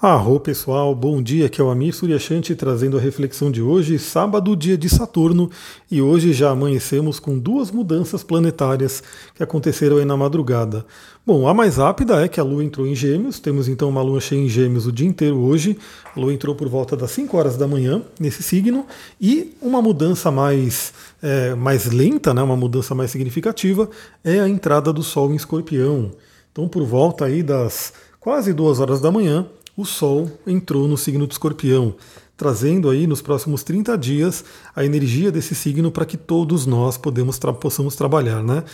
Arro pessoal, bom dia, aqui é o Amir Suryashanti trazendo a reflexão de hoje, sábado, dia de Saturno, e hoje já amanhecemos com duas mudanças planetárias que aconteceram aí na madrugada. Bom, a mais rápida é que a Lua entrou em Gêmeos, temos então uma Lua cheia em Gêmeos o dia inteiro hoje, a Lua entrou por volta das 5 horas da manhã nesse signo, e uma mudança mais, é, mais lenta, né, uma mudança mais significativa, é a entrada do Sol em Escorpião. Então por volta aí das quase duas horas da manhã, o Sol entrou no signo de Escorpião, trazendo aí nos próximos 30 dias a energia desse signo para que todos nós podemos tra possamos trabalhar, né?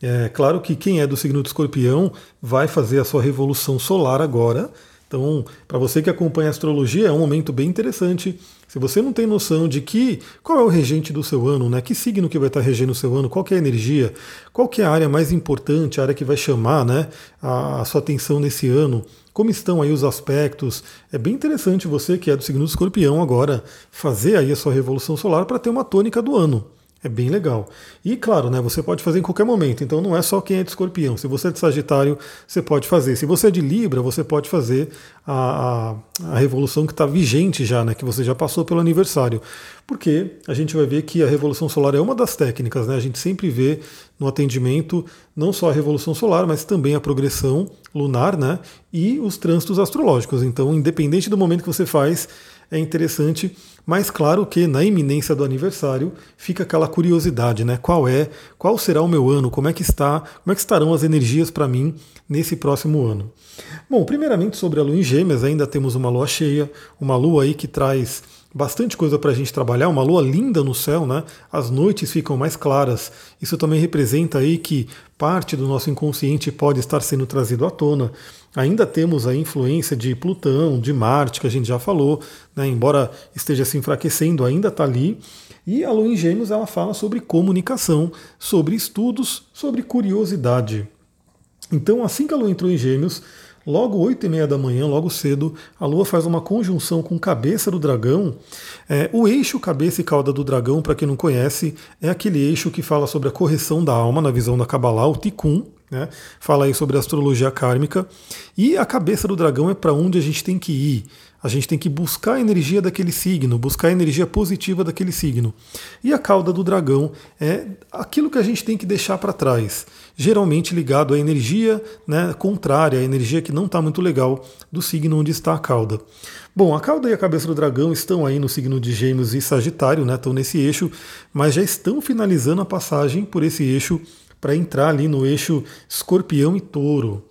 É claro que quem é do signo de Escorpião vai fazer a sua revolução solar agora. Então, para você que acompanha a astrologia, é um momento bem interessante. Se você não tem noção de que qual é o regente do seu ano, né? Que signo que vai estar regendo o seu ano, qual é a energia, qual é a área mais importante, a área que vai chamar, né, a, a sua atenção nesse ano, como estão aí os aspectos. É bem interessante você que é do signo do escorpião agora fazer aí a sua revolução solar para ter uma tônica do ano. É bem legal. E claro, né, você pode fazer em qualquer momento, então não é só quem é de escorpião. Se você é de Sagitário, você pode fazer. Se você é de Libra, você pode fazer a, a, a revolução que está vigente já, né, que você já passou pelo aniversário. Porque a gente vai ver que a revolução solar é uma das técnicas, né? A gente sempre vê no atendimento não só a revolução solar, mas também a progressão lunar, né? E os trânsitos astrológicos. Então, independente do momento que você faz, é interessante, mas claro que na iminência do aniversário fica aquela curiosidade, né? Qual é, qual será o meu ano, como é que está, como é que estarão as energias para mim nesse próximo ano. Bom, primeiramente sobre a lua em Gêmeas, ainda temos uma lua cheia, uma lua aí que traz bastante coisa para a gente trabalhar, uma lua linda no céu, né? As noites ficam mais claras. Isso também representa aí que parte do nosso inconsciente pode estar sendo trazido à tona. Ainda temos a influência de Plutão, de Marte, que a gente já falou, né? embora esteja se enfraquecendo, ainda está ali. E a Lua em Gêmeos ela fala sobre comunicação, sobre estudos, sobre curiosidade. Então, assim que a Lua entrou em Gêmeos, logo 8 e meia da manhã, logo cedo, a Lua faz uma conjunção com cabeça do dragão. É, o eixo cabeça e cauda do dragão, para quem não conhece, é aquele eixo que fala sobre a correção da alma na visão da Kabbalah, o Tikkun, né? Fala aí sobre astrologia kármica. E a cabeça do dragão é para onde a gente tem que ir. A gente tem que buscar a energia daquele signo, buscar a energia positiva daquele signo. E a cauda do dragão é aquilo que a gente tem que deixar para trás, geralmente ligado à energia né, contrária, a energia que não está muito legal do signo onde está a cauda. Bom, a cauda e a cabeça do dragão estão aí no signo de Gêmeos e Sagitário, né, estão nesse eixo, mas já estão finalizando a passagem por esse eixo para entrar ali no eixo escorpião e touro.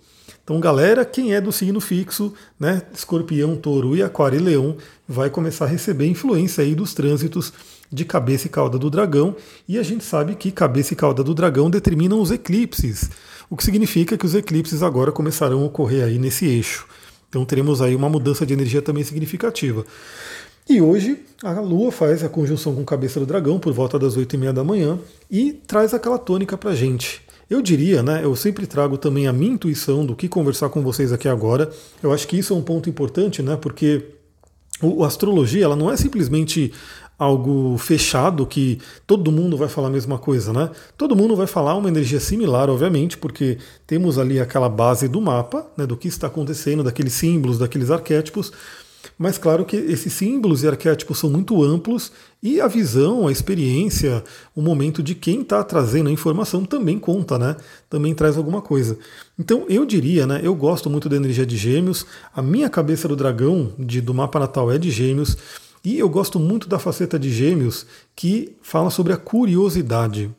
Então, galera, quem é do signo fixo, né, escorpião, touro e aquário e leão, vai começar a receber influência aí dos trânsitos de cabeça e cauda do dragão, e a gente sabe que cabeça e cauda do dragão determinam os eclipses, o que significa que os eclipses agora começarão a ocorrer aí nesse eixo. Então teremos aí uma mudança de energia também significativa. E hoje a Lua faz a conjunção com cabeça do dragão por volta das 8 e meia da manhã e traz aquela tônica para gente. Eu diria, né? Eu sempre trago também a minha intuição do que conversar com vocês aqui agora. Eu acho que isso é um ponto importante, né? Porque a astrologia ela não é simplesmente algo fechado que todo mundo vai falar a mesma coisa, né? Todo mundo vai falar uma energia similar, obviamente, porque temos ali aquela base do mapa, né, do que está acontecendo, daqueles símbolos, daqueles arquétipos, mas claro que esses símbolos e arquétipos são muito amplos e a visão, a experiência, o momento de quem está trazendo a informação também conta, né? Também traz alguma coisa. Então eu diria, né? Eu gosto muito da energia de Gêmeos. A minha cabeça do dragão de, do mapa natal é de Gêmeos. E eu gosto muito da faceta de Gêmeos que fala sobre a curiosidade.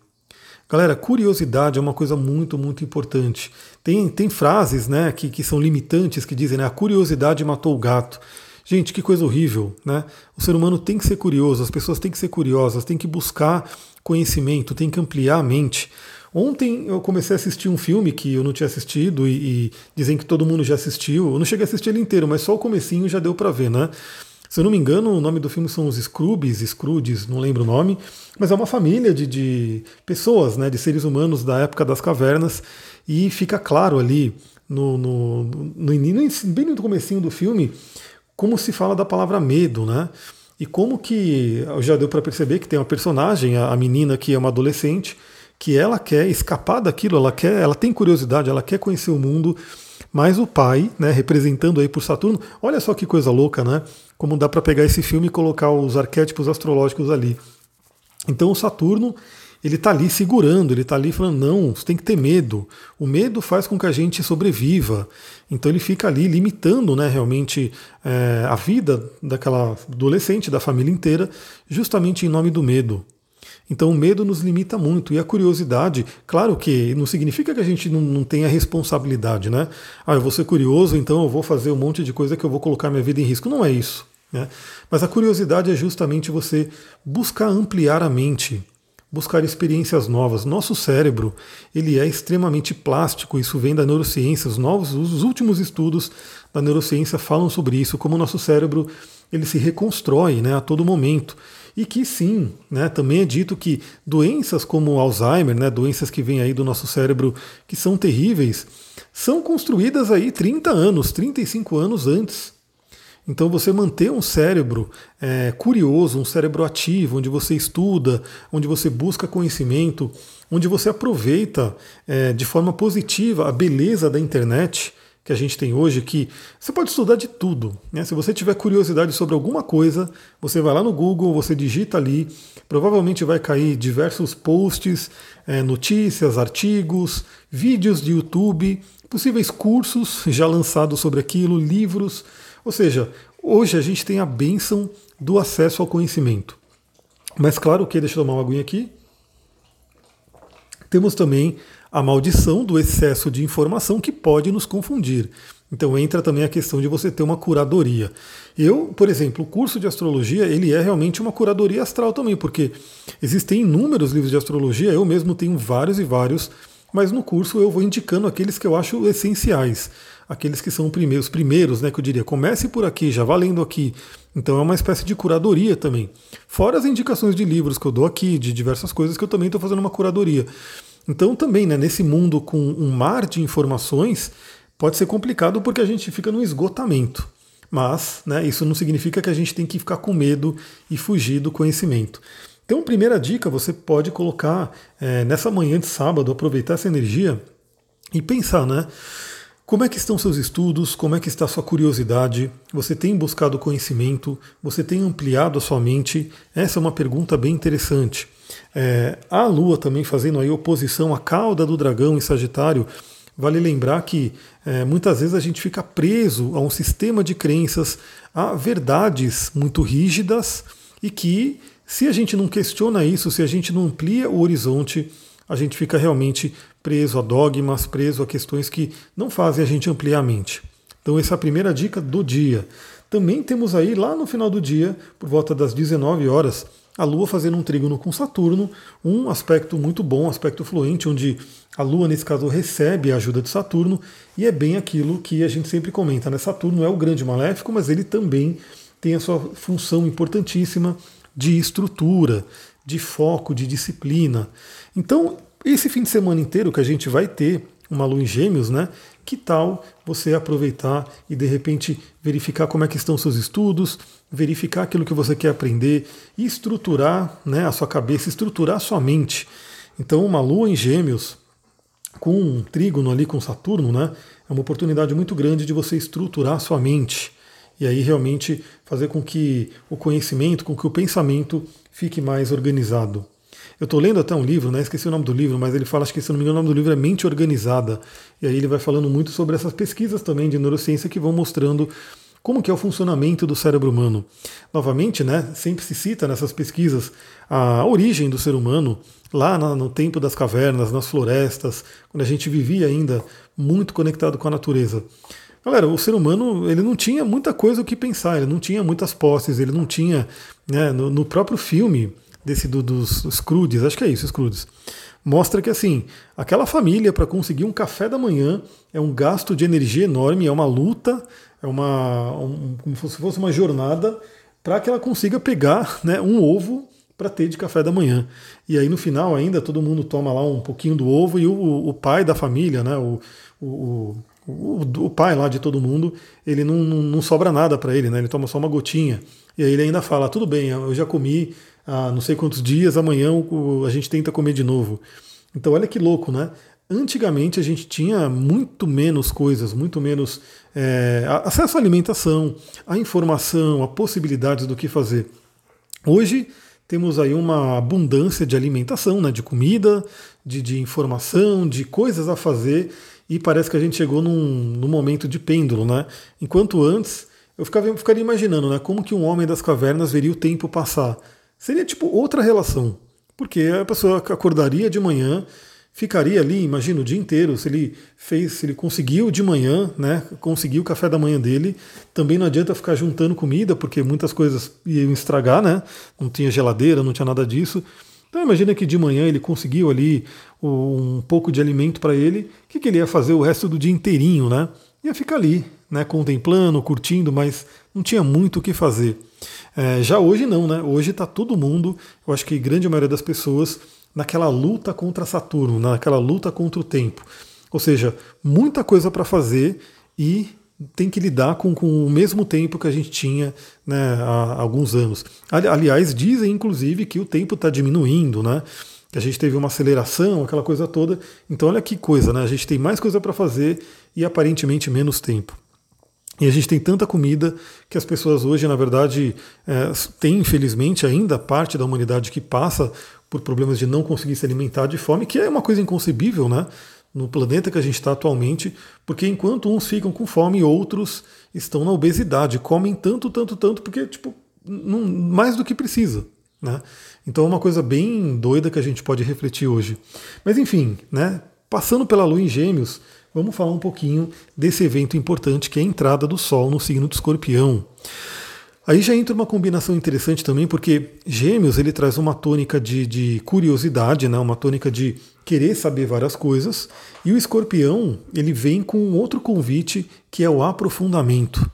Galera, curiosidade é uma coisa muito, muito importante. Tem, tem frases né, que, que são limitantes que dizem né, a curiosidade matou o gato. Gente, que coisa horrível, né? O ser humano tem que ser curioso, as pessoas têm que ser curiosas, têm que buscar conhecimento, têm que ampliar a mente. Ontem eu comecei a assistir um filme que eu não tinha assistido e, e dizem que todo mundo já assistiu. Eu não cheguei a assistir ele inteiro, mas só o comecinho já deu para ver, né? Se eu não me engano, o nome do filme são os Scrubs, Scrooges, não lembro o nome, mas é uma família de, de pessoas, né, de seres humanos da época das cavernas, e fica claro ali, no, no, no, no bem no comecinho do filme, como se fala da palavra medo, né? E como que já deu para perceber que tem uma personagem, a menina que é uma adolescente, que ela quer escapar daquilo, ela quer, ela tem curiosidade, ela quer conhecer o mundo, mais o pai, né, representando aí por Saturno. Olha só que coisa louca, né? Como dá para pegar esse filme e colocar os arquétipos astrológicos ali. Então o Saturno ele está ali segurando, ele está ali falando, não, você tem que ter medo. O medo faz com que a gente sobreviva. Então ele fica ali limitando né, realmente é, a vida daquela adolescente, da família inteira, justamente em nome do medo. Então o medo nos limita muito. E a curiosidade, claro que não significa que a gente não, não tenha responsabilidade, né? Ah, eu vou ser curioso, então eu vou fazer um monte de coisa que eu vou colocar minha vida em risco. Não é isso. Né? Mas a curiosidade é justamente você buscar ampliar a mente buscar experiências novas. Nosso cérebro ele é extremamente plástico, isso vem da neurociência. Os novos, os últimos estudos da neurociência falam sobre isso, como o nosso cérebro ele se reconstrói né, a todo momento. E que sim, né, também é dito que doenças como Alzheimer, né, doenças que vêm aí do nosso cérebro que são terríveis, são construídas aí 30 anos, 35 anos antes então, você manter um cérebro é, curioso, um cérebro ativo, onde você estuda, onde você busca conhecimento, onde você aproveita é, de forma positiva a beleza da internet que a gente tem hoje, que você pode estudar de tudo. Né? Se você tiver curiosidade sobre alguma coisa, você vai lá no Google, você digita ali, provavelmente vai cair diversos posts, é, notícias, artigos, vídeos de YouTube, possíveis cursos já lançados sobre aquilo, livros. Ou seja, hoje a gente tem a bênção do acesso ao conhecimento. Mas claro que, deixa eu tomar uma aguinha aqui. Temos também a maldição do excesso de informação que pode nos confundir. Então entra também a questão de você ter uma curadoria. Eu, por exemplo, o curso de astrologia, ele é realmente uma curadoria astral também, porque existem inúmeros livros de astrologia, eu mesmo tenho vários e vários, mas no curso eu vou indicando aqueles que eu acho essenciais aqueles que são primeiros, primeiros, né, que eu diria, comece por aqui, já valendo aqui. Então é uma espécie de curadoria também. Fora as indicações de livros que eu dou aqui, de diversas coisas que eu também estou fazendo uma curadoria. Então também, né, nesse mundo com um mar de informações, pode ser complicado porque a gente fica no esgotamento. Mas né, isso não significa que a gente tem que ficar com medo e fugir do conhecimento. Então, primeira dica, você pode colocar é, nessa manhã de sábado, aproveitar essa energia e pensar, né? Como é que estão seus estudos? Como é que está sua curiosidade? Você tem buscado conhecimento? Você tem ampliado a sua mente? Essa é uma pergunta bem interessante. É, a Lua também fazendo aí oposição à cauda do dragão em Sagitário. Vale lembrar que é, muitas vezes a gente fica preso a um sistema de crenças, a verdades muito rígidas e que, se a gente não questiona isso, se a gente não amplia o horizonte, a gente fica realmente preso a dogmas, preso a questões que não fazem a gente ampliar a mente. Então, essa é a primeira dica do dia. Também temos aí, lá no final do dia, por volta das 19 horas, a Lua fazendo um trígono com Saturno, um aspecto muito bom, um aspecto fluente, onde a Lua, nesse caso, recebe a ajuda de Saturno, e é bem aquilo que a gente sempre comenta, né? Saturno é o grande maléfico, mas ele também tem a sua função importantíssima de estrutura, de foco, de disciplina. Então, esse fim de semana inteiro que a gente vai ter uma lua em gêmeos, né? Que tal você aproveitar e de repente verificar como é que estão seus estudos, verificar aquilo que você quer aprender e estruturar né, a sua cabeça, estruturar a sua mente. Então, uma lua em gêmeos com um trígono ali com Saturno, né? É uma oportunidade muito grande de você estruturar a sua mente. E aí realmente fazer com que o conhecimento, com que o pensamento fique mais organizado. Eu estou lendo até um livro, né? esqueci o nome do livro, mas ele fala, acho que se não me engano, o nome do livro é Mente Organizada. E aí ele vai falando muito sobre essas pesquisas também de neurociência que vão mostrando como que é o funcionamento do cérebro humano. Novamente, né, sempre se cita nessas pesquisas a origem do ser humano, lá no tempo das cavernas, nas florestas, quando a gente vivia ainda muito conectado com a natureza. Galera, o ser humano ele não tinha muita coisa o que pensar, ele não tinha muitas posses, ele não tinha. Né, no, no, próprio filme desse do, dos Scrooges, acho que é isso, Scrooges, mostra que assim, aquela família para conseguir um café da manhã é um gasto de energia enorme, é uma luta, é uma. Um, como se fosse uma jornada para que ela consiga pegar né, um ovo para ter de café da manhã. E aí no final ainda todo mundo toma lá um pouquinho do ovo e o, o pai da família, né, o, o, o, o pai lá de todo mundo, ele não, não, não sobra nada para ele, né? Ele toma só uma gotinha. E aí ele ainda fala: tudo bem, eu já comi há não sei quantos dias, amanhã a gente tenta comer de novo. Então olha que louco, né? Antigamente a gente tinha muito menos coisas, muito menos é, acesso à alimentação, à informação, a possibilidades do que fazer. Hoje temos aí uma abundância de alimentação, né, de comida, de, de informação, de coisas a fazer, e parece que a gente chegou num, num momento de pêndulo, né? Enquanto antes eu ficava, ficaria imaginando, né, como que um homem das cavernas veria o tempo passar. Seria tipo outra relação, porque a pessoa acordaria de manhã, ficaria ali, imagina, o dia inteiro, se ele fez, se ele conseguiu de manhã, né, conseguiu o café da manhã dele, também não adianta ficar juntando comida, porque muitas coisas iam estragar, né, não tinha geladeira, não tinha nada disso. Então imagina que de manhã ele conseguiu ali um pouco de alimento para ele, o que, que ele ia fazer o resto do dia inteirinho, né? Ia ficar ali, né, contemplando, curtindo, mas não tinha muito o que fazer. É, já hoje não, né? Hoje está todo mundo, eu acho que a grande maioria das pessoas naquela luta contra Saturno, naquela luta contra o tempo. Ou seja, muita coisa para fazer e tem que lidar com, com, o mesmo tempo que a gente tinha né, há alguns anos. Aliás, dizem inclusive que o tempo está diminuindo, né? Que a gente teve uma aceleração, aquela coisa toda. Então, olha que coisa, né? A gente tem mais coisa para fazer e aparentemente menos tempo. E a gente tem tanta comida que as pessoas hoje, na verdade, é, têm, infelizmente, ainda parte da humanidade que passa por problemas de não conseguir se alimentar de fome, que é uma coisa inconcebível, né? No planeta que a gente está atualmente, porque enquanto uns ficam com fome, outros estão na obesidade, comem tanto, tanto, tanto, porque, tipo, não, mais do que precisa. Né? Então é uma coisa bem doida que a gente pode refletir hoje. Mas enfim, né? passando pela Lua em Gêmeos, vamos falar um pouquinho desse evento importante que é a entrada do Sol no signo de Escorpião. Aí já entra uma combinação interessante também, porque Gêmeos ele traz uma tônica de, de, curiosidade, né? uma tônica de querer saber várias coisas, e o Escorpião ele vem com outro convite que é o aprofundamento.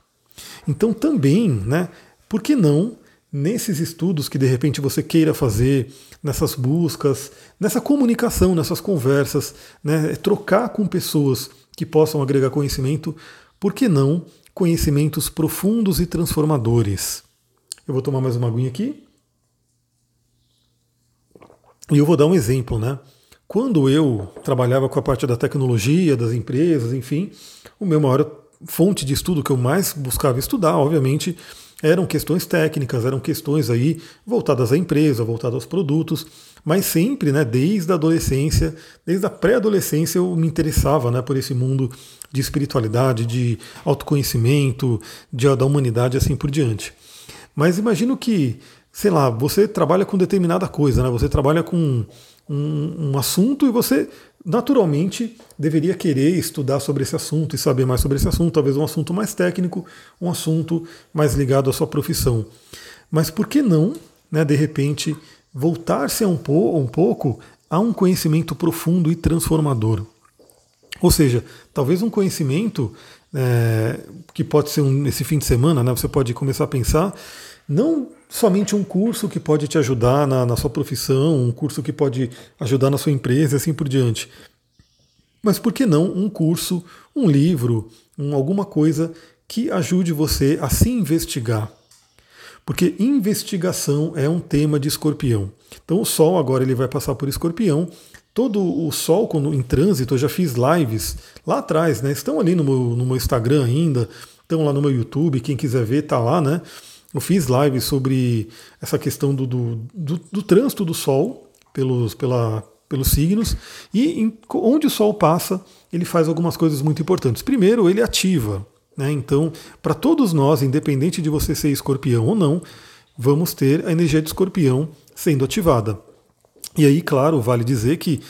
Então também, né? Por que não nesses estudos que de repente você queira fazer, nessas buscas, nessa comunicação, nessas conversas, né? trocar com pessoas que possam agregar conhecimento, por que não conhecimentos profundos e transformadores. Eu vou tomar mais uma aguinha aqui. E eu vou dar um exemplo, né? Quando eu trabalhava com a parte da tecnologia, das empresas, enfim, o meu maior fonte de estudo que eu mais buscava estudar, obviamente, eram questões técnicas, eram questões aí voltadas à empresa, voltadas aos produtos, mas sempre, né, desde a adolescência, desde a pré-adolescência eu me interessava, né, por esse mundo de espiritualidade, de autoconhecimento, de, da humanidade assim por diante. Mas imagino que, sei lá, você trabalha com determinada coisa, né? Você trabalha com um, um assunto e você naturalmente deveria querer estudar sobre esse assunto e saber mais sobre esse assunto, talvez um assunto mais técnico, um assunto mais ligado à sua profissão. Mas por que não, né, de repente, voltar-se um, po um pouco a um conhecimento profundo e transformador? Ou seja, talvez um conhecimento é, que pode ser um, esse fim de semana, né, você pode começar a pensar, não somente um curso que pode te ajudar na, na sua profissão, um curso que pode ajudar na sua empresa e assim por diante. Mas por que não um curso, um livro, um, alguma coisa que ajude você a se investigar? Porque investigação é um tema de escorpião. Então o Sol agora ele vai passar por escorpião todo o sol quando em trânsito, eu já fiz lives lá atrás, né? Estão ali no meu, no meu Instagram ainda, estão lá no meu YouTube, quem quiser ver tá lá, né? Eu fiz lives sobre essa questão do, do, do, do trânsito do sol pelos, pela, pelos signos e em, onde o sol passa, ele faz algumas coisas muito importantes. Primeiro, ele ativa. Né? Então, para todos nós, independente de você ser escorpião ou não, vamos ter a energia de escorpião sendo ativada. E aí, claro, vale dizer que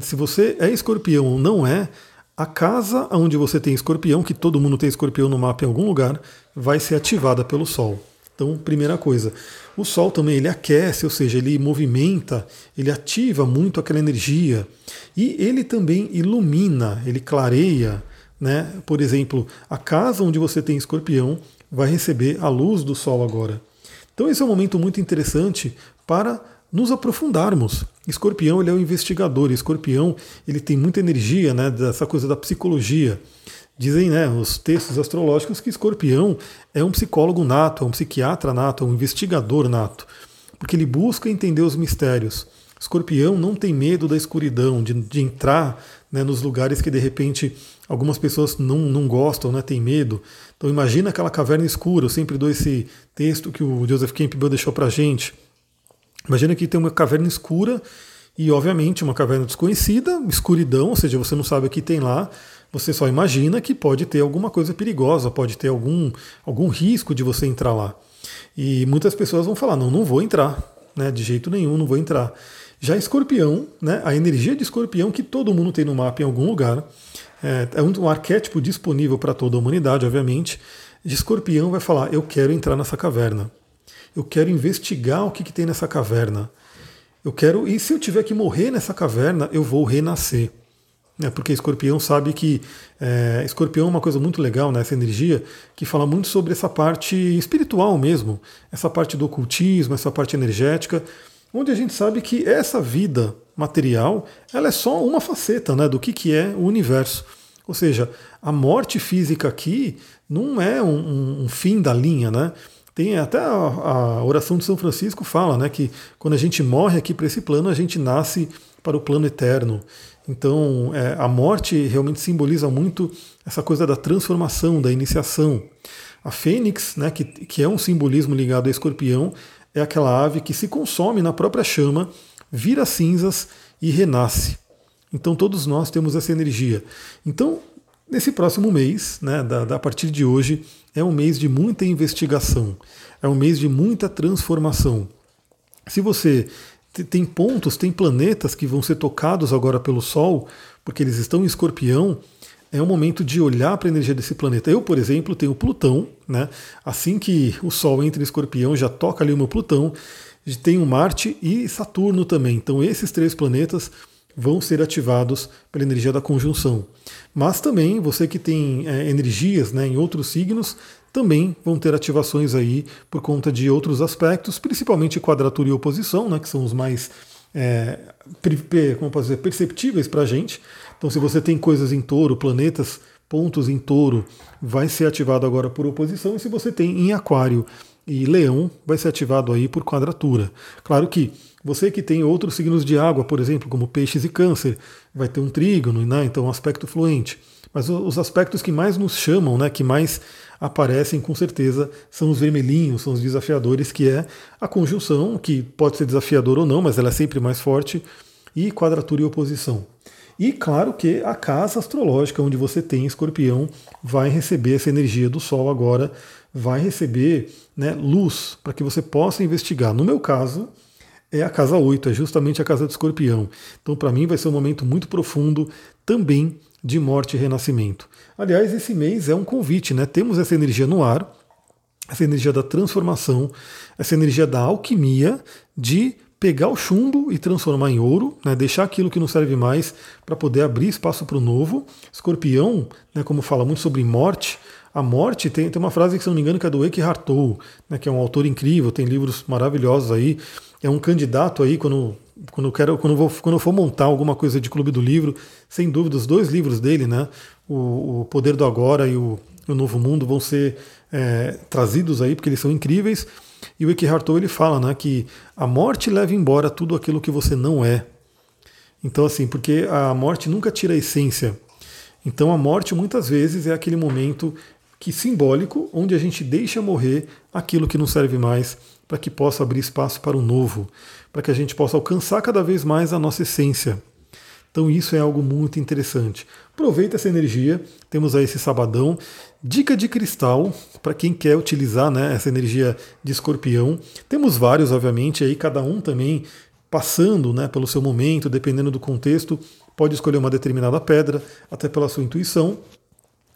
se você é escorpião ou não é, a casa onde você tem escorpião, que todo mundo tem escorpião no mapa em algum lugar, vai ser ativada pelo Sol. Então, primeira coisa, o Sol também ele aquece, ou seja, ele movimenta, ele ativa muito aquela energia e ele também ilumina, ele clareia, né? Por exemplo, a casa onde você tem escorpião vai receber a luz do Sol agora. Então, esse é um momento muito interessante para nos aprofundarmos. Escorpião ele é o investigador, Escorpião ele tem muita energia, né, dessa coisa da psicologia. Dizem né, os textos astrológicos que Escorpião é um psicólogo nato, é um psiquiatra nato, é um investigador nato, porque ele busca entender os mistérios. Escorpião não tem medo da escuridão, de, de entrar né, nos lugares que de repente algumas pessoas não, não gostam, né, tem medo. Então imagina aquela caverna escura, eu sempre dou esse texto que o Joseph Campbell deixou para gente. Imagina que tem uma caverna escura e obviamente uma caverna desconhecida, escuridão, ou seja, você não sabe o que tem lá, você só imagina que pode ter alguma coisa perigosa, pode ter algum, algum risco de você entrar lá. E muitas pessoas vão falar: não, não vou entrar, né, de jeito nenhum, não vou entrar. Já escorpião, né, a energia de escorpião que todo mundo tem no mapa em algum lugar, é, é um, um arquétipo disponível para toda a humanidade, obviamente. De escorpião vai falar: eu quero entrar nessa caverna. Eu quero investigar o que, que tem nessa caverna. Eu quero, e se eu tiver que morrer nessa caverna, eu vou renascer. É, porque escorpião sabe que. É, escorpião é uma coisa muito legal, né, essa energia, que fala muito sobre essa parte espiritual mesmo, essa parte do ocultismo, essa parte energética, onde a gente sabe que essa vida material ela é só uma faceta né, do que, que é o universo. Ou seja, a morte física aqui não é um, um fim da linha, né? Tem até a, a, oração de São Francisco fala, né, que quando a gente morre aqui para esse plano, a gente nasce para o plano eterno. Então, é, a morte realmente simboliza muito essa coisa da transformação, da iniciação. A fênix, né, que, que é um simbolismo ligado a escorpião, é aquela ave que se consome na própria chama, vira cinzas e renasce. Então, todos nós temos essa energia. Então, nesse próximo mês, né, da, da, a partir de hoje, é um mês de muita investigação, é um mês de muita transformação. Se você tem pontos, tem planetas que vão ser tocados agora pelo Sol, porque eles estão em escorpião, é um momento de olhar para a energia desse planeta. Eu, por exemplo, tenho Plutão, né? Assim que o Sol entra em escorpião, já toca ali o meu Plutão. Tem o Marte e Saturno também. Então, esses três planetas vão ser ativados pela energia da conjunção. Mas também você que tem é, energias né, em outros signos também vão ter ativações aí por conta de outros aspectos, principalmente quadratura e oposição, né, que são os mais é, como posso dizer, perceptíveis para a gente. Então, se você tem coisas em touro, planetas, pontos em touro, vai ser ativado agora por oposição, e se você tem em aquário e leão, vai ser ativado aí por quadratura. Claro que você que tem outros signos de água, por exemplo, como peixes e câncer, vai ter um trígono, né? então um aspecto fluente. Mas os aspectos que mais nos chamam, né, que mais aparecem com certeza, são os vermelhinhos, são os desafiadores, que é a conjunção, que pode ser desafiador ou não, mas ela é sempre mais forte, e quadratura e oposição. E claro que a casa astrológica onde você tem escorpião vai receber essa energia do Sol agora, vai receber né, luz para que você possa investigar. No meu caso, é a casa 8, é justamente a casa do escorpião. Então, para mim, vai ser um momento muito profundo também de morte e renascimento. Aliás, esse mês é um convite, né? Temos essa energia no ar, essa energia da transformação, essa energia da alquimia, de pegar o chumbo e transformar em ouro, né, deixar aquilo que não serve mais para poder abrir espaço para o novo. Escorpião, né, como fala muito sobre morte, a morte tem, tem uma frase que, se não me engano, que é do Eckhart Tolle, né, que é um autor incrível, tem livros maravilhosos aí, é um candidato aí, quando, quando, eu, quero, quando, eu vou, quando eu for montar alguma coisa de clube do livro, sem dúvida, os dois livros dele, né, o, o Poder do Agora e o, o Novo Mundo, vão ser é, trazidos aí, porque eles são incríveis. E o Eckhart Tolle ele fala né, que a morte leva embora tudo aquilo que você não é. Então, assim, porque a morte nunca tira a essência. Então, a morte muitas vezes é aquele momento que simbólico, onde a gente deixa morrer aquilo que não serve mais, para que possa abrir espaço para o novo, para que a gente possa alcançar cada vez mais a nossa essência. Então isso é algo muito interessante. Aproveita essa energia, temos aí esse sabadão. Dica de cristal, para quem quer utilizar né, essa energia de escorpião. Temos vários, obviamente, aí cada um também passando né, pelo seu momento, dependendo do contexto, pode escolher uma determinada pedra, até pela sua intuição.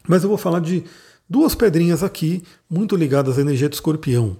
Mas eu vou falar de duas pedrinhas aqui, muito ligadas à energia de escorpião.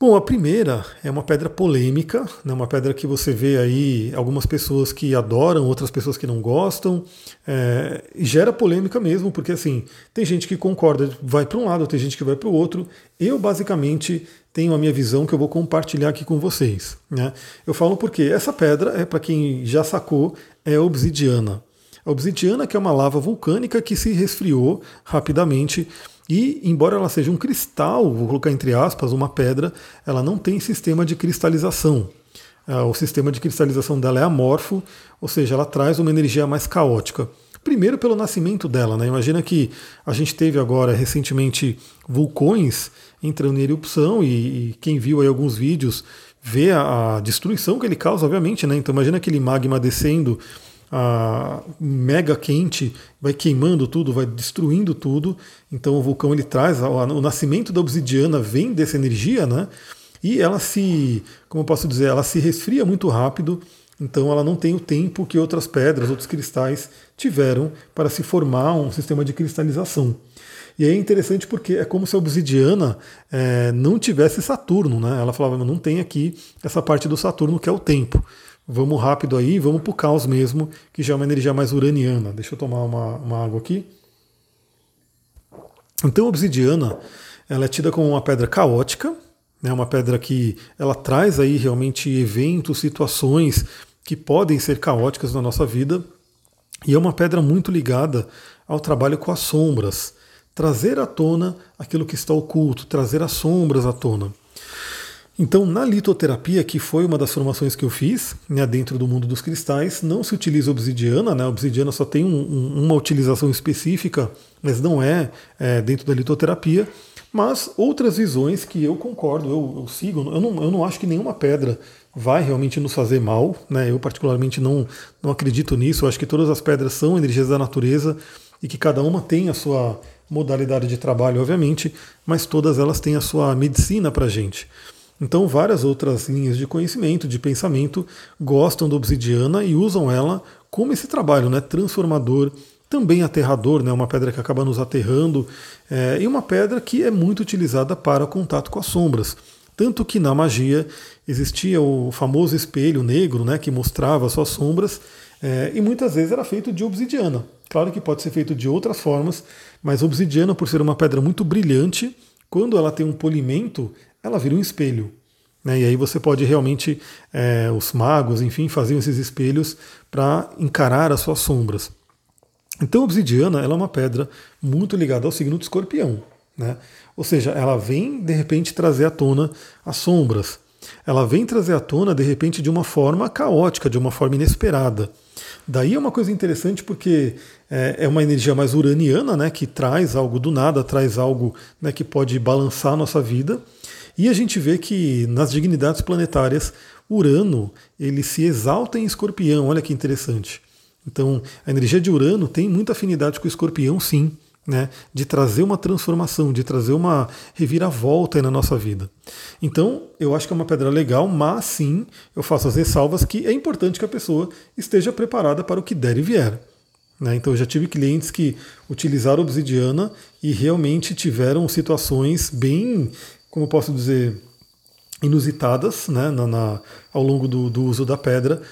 Bom, a primeira é uma pedra polêmica, né, uma pedra que você vê aí algumas pessoas que adoram, outras pessoas que não gostam, é, e gera polêmica mesmo, porque assim, tem gente que concorda, vai para um lado, tem gente que vai para o outro. Eu basicamente tenho a minha visão que eu vou compartilhar aqui com vocês. Né? Eu falo porque essa pedra, é para quem já sacou, é obsidiana. A obsidiana que é uma lava vulcânica que se resfriou rapidamente e, embora ela seja um cristal, vou colocar entre aspas, uma pedra, ela não tem sistema de cristalização. o sistema de cristalização dela é amorfo, ou seja, ela traz uma energia mais caótica. Primeiro pelo nascimento dela, né? Imagina que a gente teve agora recentemente vulcões entrando em erupção e, e quem viu aí alguns vídeos vê a, a, destruição que ele causa, obviamente, né? Então imagina aquele magma descendo a mega quente, vai queimando tudo, vai destruindo tudo. Então o vulcão ele traz o nascimento da obsidiana vem dessa energia, né? E ela se, como eu posso dizer, ela se resfria muito rápido então ela não tem o tempo que outras pedras, outros cristais tiveram para se formar um sistema de cristalização. E é interessante porque é como se a obsidiana é, não tivesse Saturno, né? Ela falava, não tem aqui essa parte do Saturno que é o tempo. Vamos rápido aí, vamos para o caos mesmo, que já é uma energia mais uraniana. Deixa eu tomar uma, uma água aqui. Então a obsidiana ela é tida como uma pedra caótica, né? uma pedra que ela traz aí realmente eventos, situações que podem ser caóticas na nossa vida, e é uma pedra muito ligada ao trabalho com as sombras, trazer à tona aquilo que está oculto, trazer as sombras à tona. Então, na litoterapia, que foi uma das formações que eu fiz né, dentro do mundo dos cristais, não se utiliza obsidiana, né? Obsidiana só tem um, um, uma utilização específica, mas não é, é, dentro da litoterapia. Mas outras visões que eu concordo, eu, eu sigo, eu não, eu não acho que nenhuma pedra vai realmente nos fazer mal. Né? Eu, particularmente, não, não acredito nisso. Eu acho que todas as pedras são energias da natureza e que cada uma tem a sua modalidade de trabalho, obviamente, mas todas elas têm a sua medicina para a gente. Então, várias outras linhas de conhecimento, de pensamento, gostam da obsidiana e usam ela como esse trabalho né, transformador, também aterrador, né, uma pedra que acaba nos aterrando, é, e uma pedra que é muito utilizada para contato com as sombras. Tanto que na magia existia o famoso espelho negro, né, que mostrava suas sombras, é, e muitas vezes era feito de obsidiana. Claro que pode ser feito de outras formas, mas obsidiana, por ser uma pedra muito brilhante, quando ela tem um polimento, ela vira um espelho. Né, e aí você pode realmente, é, os magos, enfim, faziam esses espelhos para encarar as suas sombras. Então, a obsidiana ela é uma pedra muito ligada ao signo de escorpião. Né? Ou seja, ela vem de repente trazer à tona as sombras. Ela vem trazer à tona de repente de uma forma caótica, de uma forma inesperada. Daí é uma coisa interessante porque é, é uma energia mais uraniana, né, que traz algo do nada, traz algo né, que pode balançar a nossa vida. E a gente vê que nas dignidades planetárias, Urano ele se exalta em Escorpião. Olha que interessante. Então, a energia de Urano tem muita afinidade com o Escorpião, sim né, de trazer uma transformação, de trazer uma reviravolta na nossa vida. Então, eu acho que é uma pedra legal, mas sim, eu faço as ressalvas que é importante que a pessoa esteja preparada para o que der e vier. Né? Então, eu já tive clientes que utilizaram obsidiana e realmente tiveram situações bem, como posso dizer, inusitadas né, na, na ao longo do, do uso da pedra,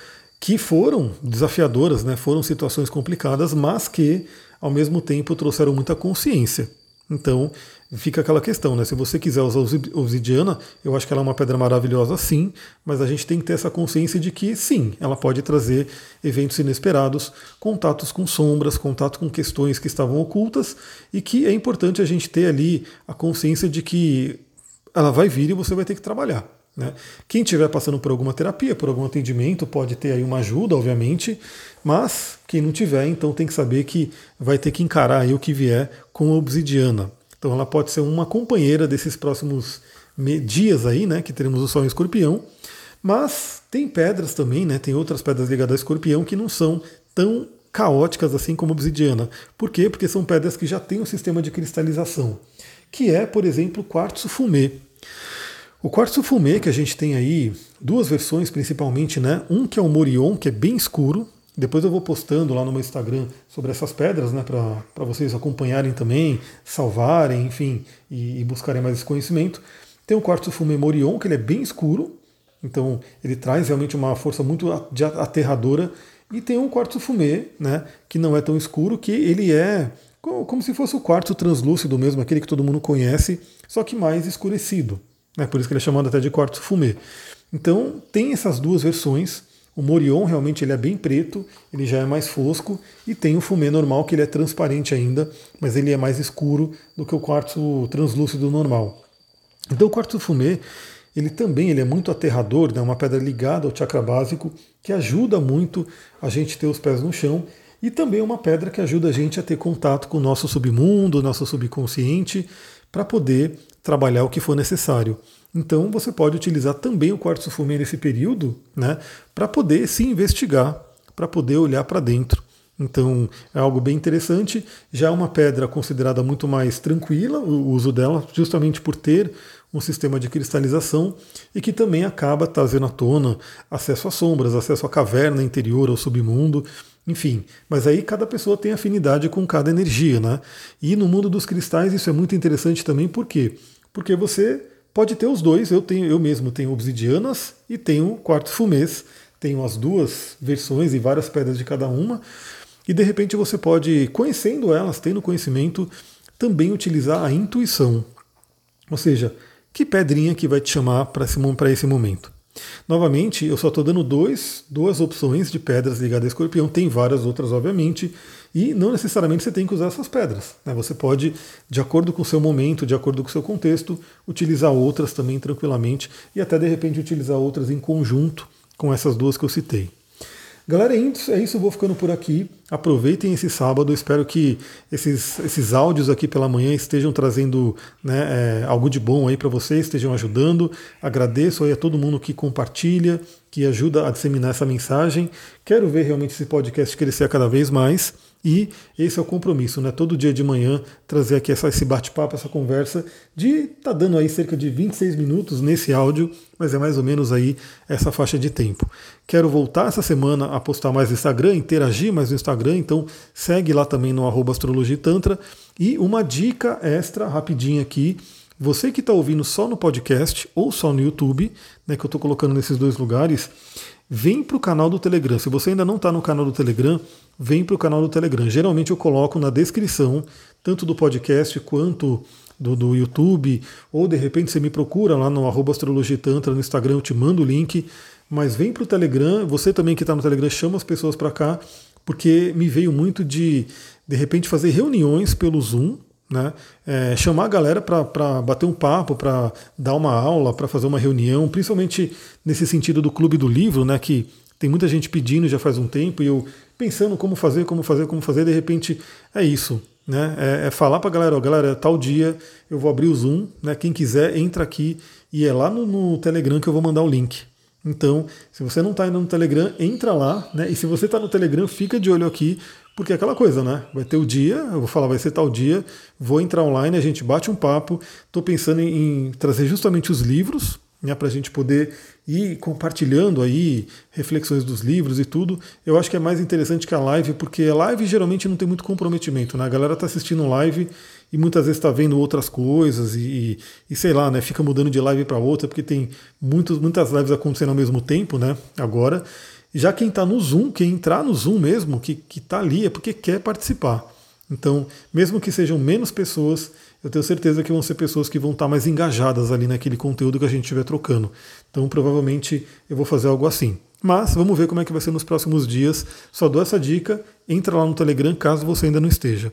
que foram desafiadoras, né, foram situações complicadas, mas que ao mesmo tempo trouxeram muita consciência. Então fica aquela questão, né? Se você quiser usar obsidiana, eu acho que ela é uma pedra maravilhosa, sim, mas a gente tem que ter essa consciência de que sim, ela pode trazer eventos inesperados, contatos com sombras, contato com questões que estavam ocultas e que é importante a gente ter ali a consciência de que ela vai vir e você vai ter que trabalhar. Né? Quem estiver passando por alguma terapia, por algum atendimento, pode ter aí uma ajuda, obviamente, mas quem não tiver, então tem que saber que vai ter que encarar aí o que vier com a obsidiana. Então ela pode ser uma companheira desses próximos dias aí, né, que teremos o Sol em Escorpião. Mas tem pedras também, né, tem outras pedras ligadas ao Escorpião que não são tão caóticas assim como a obsidiana. Por quê? Porque são pedras que já têm um sistema de cristalização, que é, por exemplo, o quartzo fumê. O quartzo fumê que a gente tem aí, duas versões principalmente, né? Um que é o Morion, que é bem escuro. Depois eu vou postando lá no meu Instagram sobre essas pedras, né? Para vocês acompanharem também, salvarem, enfim, e, e, buscarem mais esse conhecimento. Tem o quartzo fumê Morion, que ele é bem escuro. Então ele traz realmente uma força muito aterradora. E tem um quartzo fumê, né? Que não é tão escuro, que ele é como se fosse o quartzo translúcido mesmo, aquele que todo mundo conhece, só que mais escurecido. Né? Por isso que ele é chamado até de quartzo fumê. Então tem essas duas versões. O Morion realmente ele é bem preto, ele já é mais fosco, e tem o fumê normal que ele é transparente ainda, mas ele é mais escuro do que o quartzo translúcido normal. Então o quartzo fumê ele também ele é muito aterrador, é né? uma pedra ligada ao chakra básico, que ajuda muito a gente ter os pés no chão, e também é uma pedra que ajuda a gente a ter contato com o nosso submundo, nosso subconsciente, para poder trabalhar o que for necessário. Então você pode utilizar também o quartzo fumê nesse período, né, para poder se investigar, para poder olhar para dentro. Então é algo bem interessante. Já é uma pedra considerada muito mais tranquila o uso dela, justamente por ter um sistema de cristalização e que também acaba trazendo à tona acesso às sombras, acesso à caverna interior, ao submundo, enfim. Mas aí cada pessoa tem afinidade com cada energia, né? E no mundo dos cristais isso é muito interessante também, por quê? Porque você pode ter os dois. Eu tenho, eu mesmo tenho obsidianas e tenho quartzo fumês. Tenho as duas versões e várias pedras de cada uma. E de repente você pode, conhecendo elas, tendo conhecimento, também utilizar a intuição. Ou seja, que pedrinha que vai te chamar para esse, esse momento. Novamente, eu só estou dando dois, duas opções de pedras ligadas a escorpião, tem várias outras, obviamente, e não necessariamente você tem que usar essas pedras. Né? Você pode, de acordo com o seu momento, de acordo com o seu contexto, utilizar outras também tranquilamente e até de repente utilizar outras em conjunto com essas duas que eu citei. Galera, é isso, é isso, vou ficando por aqui. Aproveitem esse sábado, espero que esses, esses áudios aqui pela manhã estejam trazendo né, é, algo de bom aí para vocês, estejam ajudando. Agradeço aí a todo mundo que compartilha, que ajuda a disseminar essa mensagem. Quero ver realmente esse podcast crescer cada vez mais. E esse é o compromisso, né? Todo dia de manhã trazer aqui essa, esse bate-papo, essa conversa de tá dando aí cerca de 26 minutos nesse áudio, mas é mais ou menos aí essa faixa de tempo. Quero voltar essa semana a postar mais no Instagram, interagir mais no Instagram, então segue lá também no arroba Astrologia Tantra. E uma dica extra rapidinha aqui. Você que está ouvindo só no podcast ou só no YouTube, né, que eu estou colocando nesses dois lugares, vem para o canal do Telegram. Se você ainda não está no canal do Telegram, vem para o canal do Telegram. Geralmente eu coloco na descrição, tanto do podcast quanto do, do YouTube, ou de repente você me procura lá no arroba Astrologia Tantra no Instagram, eu te mando o link. Mas vem para o Telegram, você também que está no Telegram, chama as pessoas para cá, porque me veio muito de, de repente, fazer reuniões pelo Zoom, né? É, chamar a galera para bater um papo, para dar uma aula, para fazer uma reunião, principalmente nesse sentido do clube do livro, né? Que tem muita gente pedindo já faz um tempo e eu pensando como fazer, como fazer, como fazer, de repente é isso. Né? É, é falar para a galera, ó, galera, tal dia eu vou abrir o Zoom, né? Quem quiser entra aqui e é lá no, no Telegram que eu vou mandar o link. Então, se você não está ainda no Telegram, entra lá, né? E se você está no Telegram, fica de olho aqui, porque é aquela coisa, né? Vai ter o dia, eu vou falar, vai ser tal dia, vou entrar online, a gente bate um papo. Estou pensando em, trazer justamente os livros, né, para a gente poder ir compartilhando aí reflexões dos livros e tudo. Eu acho que é mais interessante que a live, porque a live geralmente não tem muito comprometimento, né? A galera está assistindo live e muitas vezes está vendo outras coisas e, e, sei lá, né, fica mudando de live para outra, porque tem muitos, muitas lives acontecendo ao mesmo tempo, né, agora. Já quem está no Zoom, quem entrar no Zoom mesmo, que está ali, é porque quer participar. Então, mesmo que sejam menos pessoas, eu tenho certeza que vão ser pessoas que vão estar tá mais engajadas ali naquele conteúdo que a gente estiver trocando. Então, provavelmente, eu vou fazer algo assim. Mas vamos ver como é que vai ser nos próximos dias. Só dou essa dica, entra lá no Telegram caso você ainda não esteja.